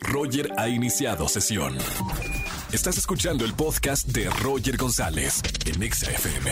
Roger ha iniciado sesión. Estás escuchando el podcast de Roger González en XFM.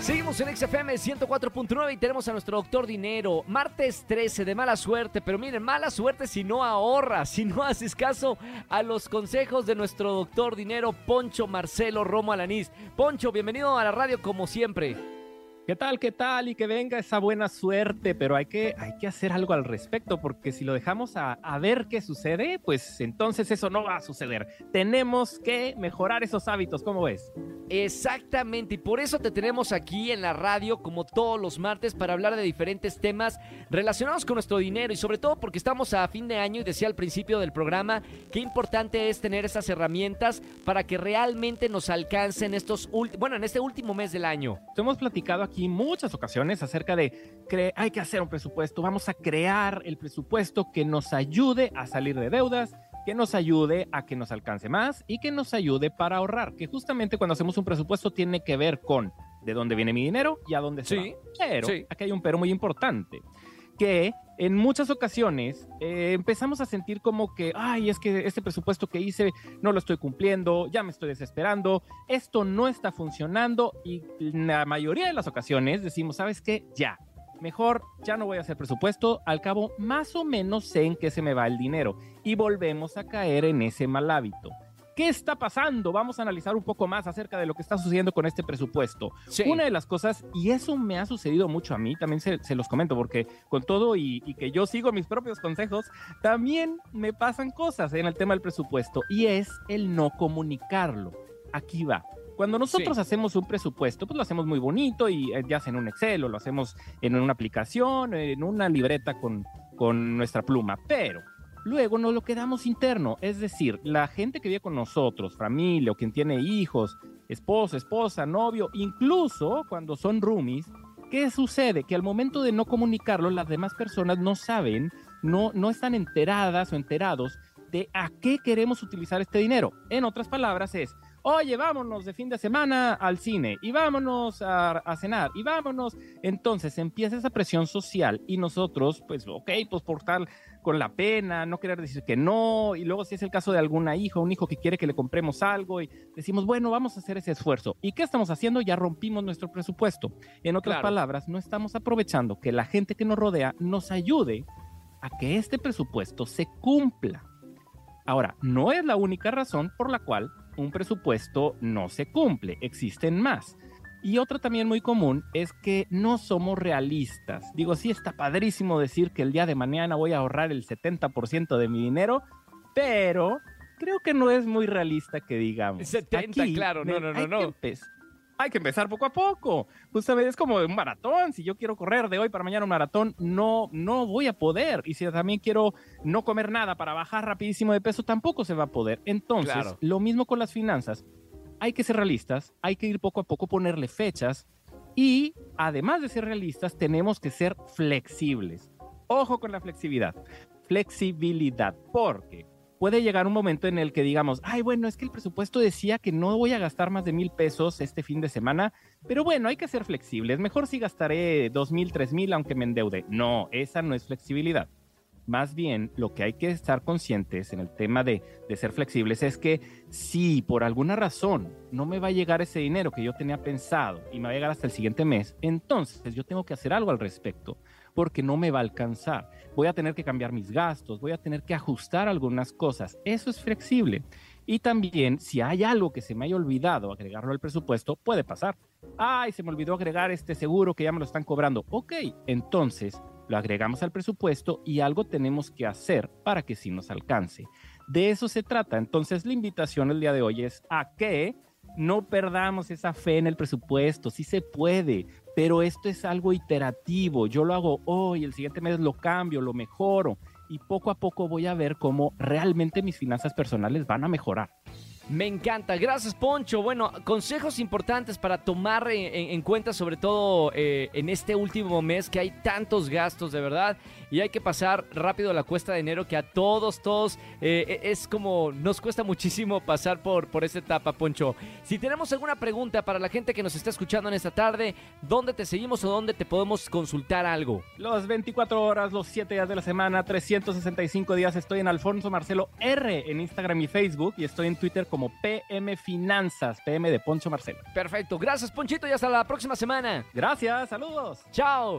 Seguimos en XFM 104.9 y tenemos a nuestro doctor Dinero. Martes 13 de mala suerte, pero miren, mala suerte si no ahorras, si no haces caso a los consejos de nuestro doctor Dinero, Poncho Marcelo Romo Alanís. Poncho, bienvenido a la radio como siempre. ¿Qué tal? ¿Qué tal? Y que venga esa buena suerte, pero hay que, hay que hacer algo al respecto, porque si lo dejamos a, a, ver qué sucede, pues entonces eso no va a suceder. Tenemos que mejorar esos hábitos, ¿cómo ves? Exactamente, y por eso te tenemos aquí en la radio, como todos los martes, para hablar de diferentes temas relacionados con nuestro dinero y sobre todo porque estamos a fin de año y decía al principio del programa qué importante es tener esas herramientas para que realmente nos alcancen estos, bueno, en este último mes del año. Hemos platicado aquí muchas ocasiones acerca de que hay que hacer un presupuesto, vamos a crear el presupuesto que nos ayude a salir de deudas, que nos ayude a que nos alcance más y que nos ayude para ahorrar, que justamente cuando hacemos un presupuesto tiene que ver con de dónde viene mi dinero y a dónde se sí, va. Pero sí. aquí hay un pero muy importante, que en muchas ocasiones eh, empezamos a sentir como que, ay, es que este presupuesto que hice no lo estoy cumpliendo, ya me estoy desesperando, esto no está funcionando y la mayoría de las ocasiones decimos, ¿sabes qué? Ya, mejor ya no voy a hacer presupuesto, al cabo más o menos sé en qué se me va el dinero y volvemos a caer en ese mal hábito. ¿Qué está pasando? Vamos a analizar un poco más acerca de lo que está sucediendo con este presupuesto. Sí. Una de las cosas, y eso me ha sucedido mucho a mí, también se, se los comento, porque con todo y, y, que yo sigo mis propios consejos, también me pasan cosas en el tema del presupuesto, y es el no comunicarlo. Aquí va. Cuando nosotros sí. hacemos un presupuesto, pues lo hacemos muy bonito y eh, ya sea en un Excel o lo hacemos en una aplicación, en una libreta con, con nuestra pluma, pero luego nos lo quedamos interno, es decir, la gente que vive con nosotros, familia o quien tiene hijos, esposo, esposa, novio, incluso cuando son roomies, ¿qué sucede? Que al momento de no comunicarlo, las demás personas no saben, no, no están enteradas o enterados de a qué queremos utilizar este dinero. En otras palabras es, oye, vámonos de fin de semana al cine y vámonos a, cenar y vámonos. Entonces empieza esa presión social y nosotros, pues, ok, pues por tal con la pena, no querer decir que no, y luego si es el caso de alguna hija, un hijo que quiere que le compremos algo y decimos, bueno, vamos a hacer ese esfuerzo. ¿Y qué estamos haciendo? Ya rompimos nuestro presupuesto. En otras Claro. palabras, no estamos aprovechando que la gente que nos rodea nos ayude a que este presupuesto se cumpla. Ahora, no es la única razón por la cual un presupuesto no se cumple, existen más. Y otra también muy común es que no somos realistas. Digo, sí está padrísimo decir que el día de mañana voy a ahorrar el 70% de mi dinero, pero creo que no es muy realista que digamos. 70, claro, no, no, no, hay no. que hay que empezar poco a poco. Justamente es como un maratón. Si yo quiero correr de hoy para mañana un maratón, no, no voy a poder. Y si también quiero no comer nada para bajar rapidísimo de peso, tampoco se va a poder. Entonces, Claro. lo mismo con las finanzas. Hay que ser realistas, hay que ir poco a poco, ponerle fechas. Y además de ser realistas, tenemos que ser flexibles. Ojo con la flexibilidad. Flexibilidad, porque puede llegar un momento en el que digamos, ay, bueno, es que el presupuesto decía que no voy a gastar más de mil pesos este fin de semana, pero bueno, hay que ser flexibles. Mejor si gastaré dos mil, tres mil, aunque me endeude. No, esa no es flexibilidad. Más bien, lo que hay que estar conscientes en el tema de, de ser flexibles es que si por alguna razón no me va a llegar ese dinero que yo tenía pensado y me va a llegar hasta el siguiente mes, entonces yo tengo que hacer algo al respecto porque no me va a alcanzar. Voy a tener que cambiar mis gastos, voy a tener que ajustar algunas cosas. Eso es flexible. Y también, si hay algo que se me haya olvidado agregarlo al presupuesto, puede pasar. Ay, se me olvidó agregar este seguro que ya me lo están cobrando. Ok, entonces lo agregamos al presupuesto y algo tenemos que hacer para que sí nos alcance. De eso se trata. Entonces, la invitación el día de hoy es a que no perdamos esa fe en el presupuesto. Sí se puede, pero esto es algo iterativo. Yo lo hago hoy, el siguiente mes lo cambio, lo mejoro y poco a poco voy a ver cómo realmente mis finanzas personales van a mejorar. Me encanta, gracias Poncho. Bueno, consejos importantes para tomar en, en- en cuenta, sobre todo eh, en este último mes que hay tantos gastos, de verdad. Y hay que pasar rápido la cuesta de enero que a todos, todos eh, es como nos cuesta muchísimo pasar por, por esta etapa, Poncho. Si tenemos alguna pregunta para la gente que nos está escuchando en esta tarde, ¿dónde te seguimos o dónde te podemos consultar algo? Los 24 horas, los 7 días de la semana, 365 días estoy en Alfonso Marcelo R en Instagram y Facebook y estoy en Twitter como PM Finanzas, PM de Poncho Marcelo. Perfecto, gracias Ponchito y hasta la próxima semana. Gracias, saludos. Chao.